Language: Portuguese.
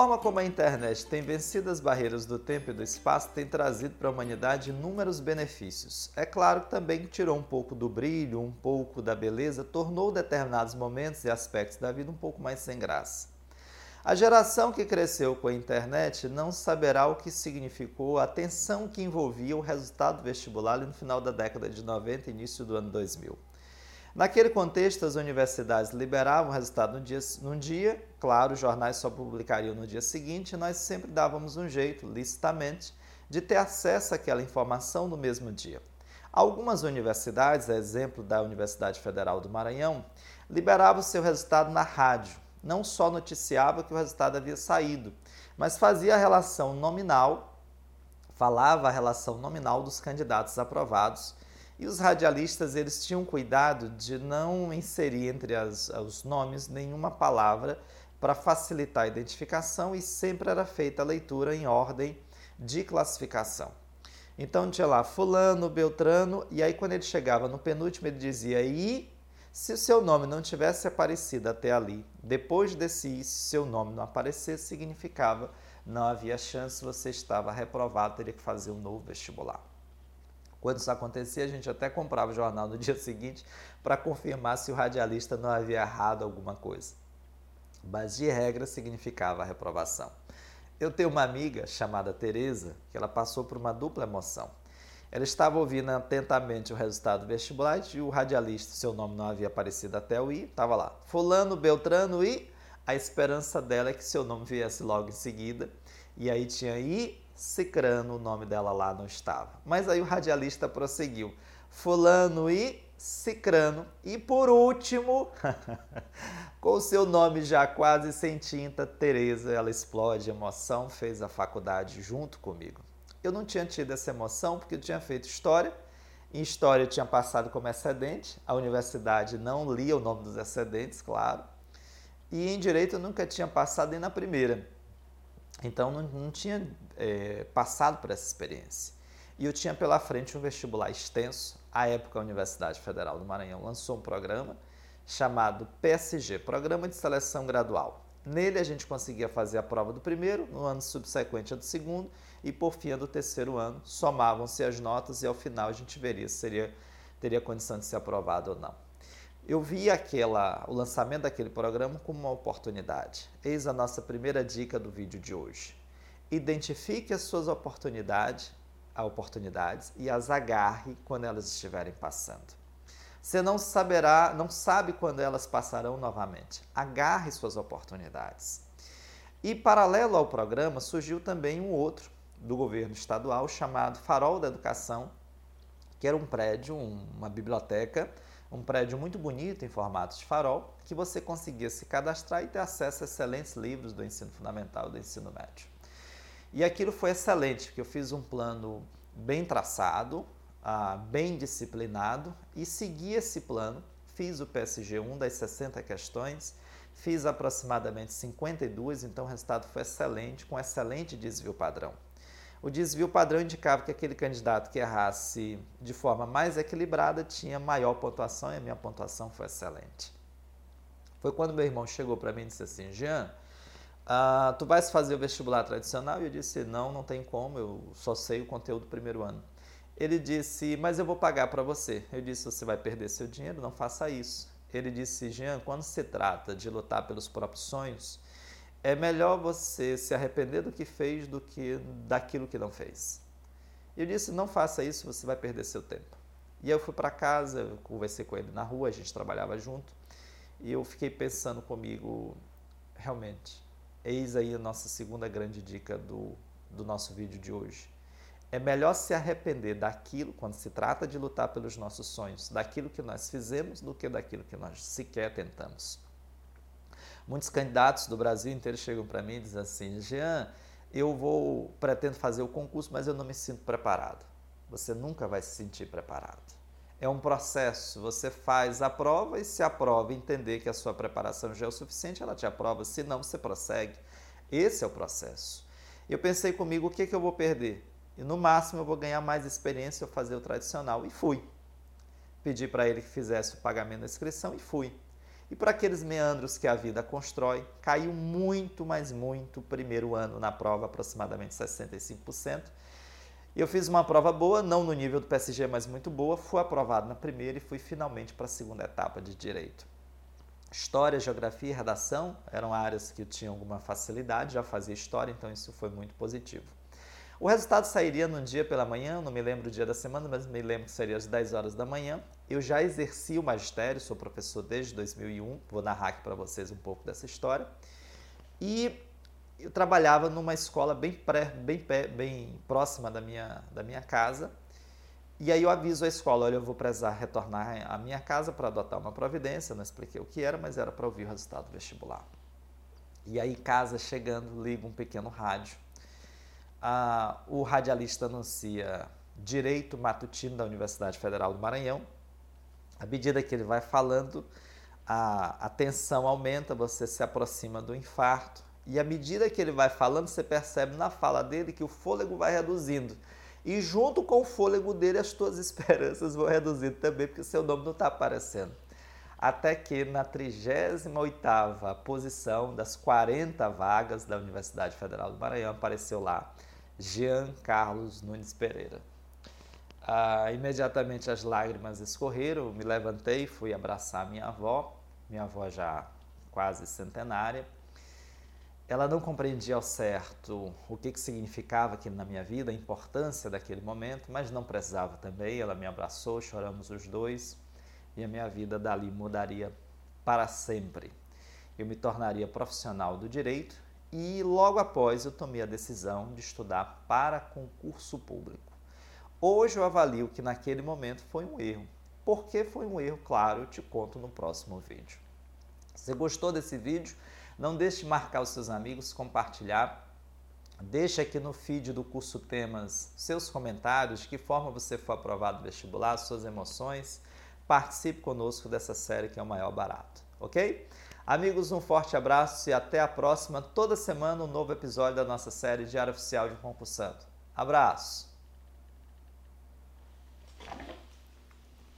forma como a internet tem vencido as barreiras do tempo e do espaço tem trazido para a humanidade inúmeros benefícios. É claro que também tirou um pouco do brilho, um pouco da beleza, tornou determinados momentos e aspectos da vida um pouco mais sem graça. A geração que cresceu com a internet não saberá o que significou a tensão que envolvia o resultado vestibular no final da década de 90 e início do ano 2000. Naquele contexto, as universidades liberavam o resultado no dia, num dia, claro, os jornais só publicariam no dia seguinte, e nós sempre dávamos um jeito, licitamente, de ter acesso àquela informação no mesmo dia. Algumas universidades, a exemplo da Universidade Federal do Maranhão, liberavam seu resultado na rádio. Não só noticiava que o resultado havia saído, mas fazia a relação nominal, falava a relação nominal dos candidatos aprovados e os radialistas eles tinham cuidado de não inserir entre as, os nomes nenhuma palavra para facilitar a identificação e sempre era feita a leitura em ordem de classificação. Então tinha lá fulano, beltrano, e aí quando ele chegava no penúltimo ele dizia e se o seu nome não tivesse aparecido até ali, depois desse i, se seu nome não aparecesse, significava não havia chance, você estava reprovado, teria que fazer um novo vestibular. Quando isso acontecia, a gente até comprava o jornal no dia seguinte para confirmar se o radialista não havia errado alguma coisa. Mas de regra significava a reprovação. Eu tenho uma amiga chamada Teresa, que ela passou por uma dupla emoção. Ela estava ouvindo atentamente o resultado do vestibular e o radialista, seu nome não havia aparecido até o I, estava lá. Fulano, Beltrano e a esperança dela é que seu nome viesse logo em seguida. E aí tinha I, Cicrano, o nome dela lá não estava. Mas aí o radialista prosseguiu. Fulano e Cicrano. E por último, com o seu nome já quase sem tinta, Tereza, ela explode emoção, fez a faculdade junto comigo. Eu não tinha tido essa emoção porque eu tinha feito história. Em história eu tinha passado como excedente. A universidade não lia o nome dos excedentes, claro. E em direito eu nunca tinha passado nem na primeira. Então não, não tinha é, passado por essa experiência. E eu tinha pela frente um vestibular extenso. À época, a Universidade Federal do Maranhão lançou um programa chamado PSG Programa de Seleção Gradual. Nele, a gente conseguia fazer a prova do primeiro, no ano subsequente a do segundo, e por fim a do terceiro ano. Somavam-se as notas e ao final a gente veria se seria, teria condição de ser aprovado ou não. Eu vi aquela, o lançamento daquele programa como uma oportunidade. Eis a nossa primeira dica do vídeo de hoje. Identifique as suas oportunidades, oportunidades e as agarre quando elas estiverem passando. Você não saberá, não sabe quando elas passarão novamente. Agarre suas oportunidades. E paralelo ao programa surgiu também um outro do governo estadual chamado Farol da Educação, que era um prédio, uma biblioteca um prédio muito bonito em formato de farol, que você conseguia se cadastrar e ter acesso a excelentes livros do ensino fundamental e do ensino médio. E aquilo foi excelente, porque eu fiz um plano bem traçado, ah, bem disciplinado e segui esse plano. Fiz o PSG1 das 60 questões, fiz aproximadamente 52, então o resultado foi excelente, com excelente desvio padrão. O desvio padrão indicava que aquele candidato que errasse de forma mais equilibrada tinha maior pontuação e a minha pontuação foi excelente. Foi quando meu irmão chegou para mim e disse assim: Jean, uh, tu vais fazer o vestibular tradicional? E eu disse: Não, não tem como, eu só sei o conteúdo do primeiro ano. Ele disse: Mas eu vou pagar para você. Eu disse: Você vai perder seu dinheiro, não faça isso. Ele disse: Jean, quando se trata de lutar pelos próprios sonhos, é melhor você se arrepender do que fez do que daquilo que não fez. Eu disse: não faça isso, você vai perder seu tempo. E eu fui para casa, eu conversei com ele na rua, a gente trabalhava junto, e eu fiquei pensando comigo, realmente, eis aí a nossa segunda grande dica do, do nosso vídeo de hoje. É melhor se arrepender daquilo, quando se trata de lutar pelos nossos sonhos, daquilo que nós fizemos, do que daquilo que nós sequer tentamos. Muitos candidatos do Brasil inteiro chegam para mim e dizem assim: Jean, eu vou pretendo fazer o concurso, mas eu não me sinto preparado. Você nunca vai se sentir preparado. É um processo. Você faz a prova e se a prova entender que a sua preparação já é o suficiente, ela te aprova. Se não, você prossegue. Esse é o processo. Eu pensei comigo o que, que eu vou perder. E no máximo eu vou ganhar mais experiência eu fazer o tradicional. E fui. Pedi para ele que fizesse o pagamento da inscrição e fui. E por aqueles meandros que a vida constrói, caiu muito, mas muito o primeiro ano na prova, aproximadamente 65%. Eu fiz uma prova boa, não no nível do PSG, mas muito boa, fui aprovado na primeira e fui finalmente para a segunda etapa de direito. História, geografia e redação eram áreas que eu tinha alguma facilidade, já fazia história, então isso foi muito positivo. O resultado sairia num dia pela manhã, não me lembro o dia da semana, mas me lembro que seria às 10 horas da manhã. Eu já exerci o magistério, sou professor desde 2001, vou narrar aqui para vocês um pouco dessa história. E eu trabalhava numa escola bem, pré, bem, bem próxima da minha, da minha casa. E aí eu aviso a escola, olha, eu vou precisar retornar à minha casa para adotar uma providência. Não expliquei o que era, mas era para ouvir o resultado do vestibular. E aí, casa chegando, ligo um pequeno rádio ah, o radialista anuncia Direito Matutino da Universidade Federal do Maranhão. À medida que ele vai falando, a, a tensão aumenta, você se aproxima do infarto. E à medida que ele vai falando, você percebe na fala dele que o fôlego vai reduzindo. E junto com o fôlego dele, as tuas esperanças vão reduzindo também, porque seu nome não está aparecendo. Até que na 38ª posição das 40 vagas da Universidade Federal do Maranhão apareceu lá Jean Carlos Nunes Pereira. Ah, imediatamente as lágrimas escorreram, me levantei, fui abraçar minha avó, minha avó já quase centenária. Ela não compreendia ao certo o que, que significava aquilo na minha vida, a importância daquele momento, mas não precisava também. Ela me abraçou, choramos os dois e a minha vida dali mudaria para sempre. Eu me tornaria profissional do direito e logo após eu tomei a decisão de estudar para concurso público. Hoje eu avalio que naquele momento foi um erro. Por que foi um erro? Claro, eu te conto no próximo vídeo. Se gostou desse vídeo, não deixe de marcar os seus amigos, compartilhar. Deixe aqui no feed do curso Temas seus comentários, de que forma você foi aprovado no vestibular, suas emoções. Participe conosco dessa série que é o maior barato, ok? Amigos, um forte abraço e até a próxima. Toda semana um novo episódio da nossa série Diário Oficial de Concursando. Abraço!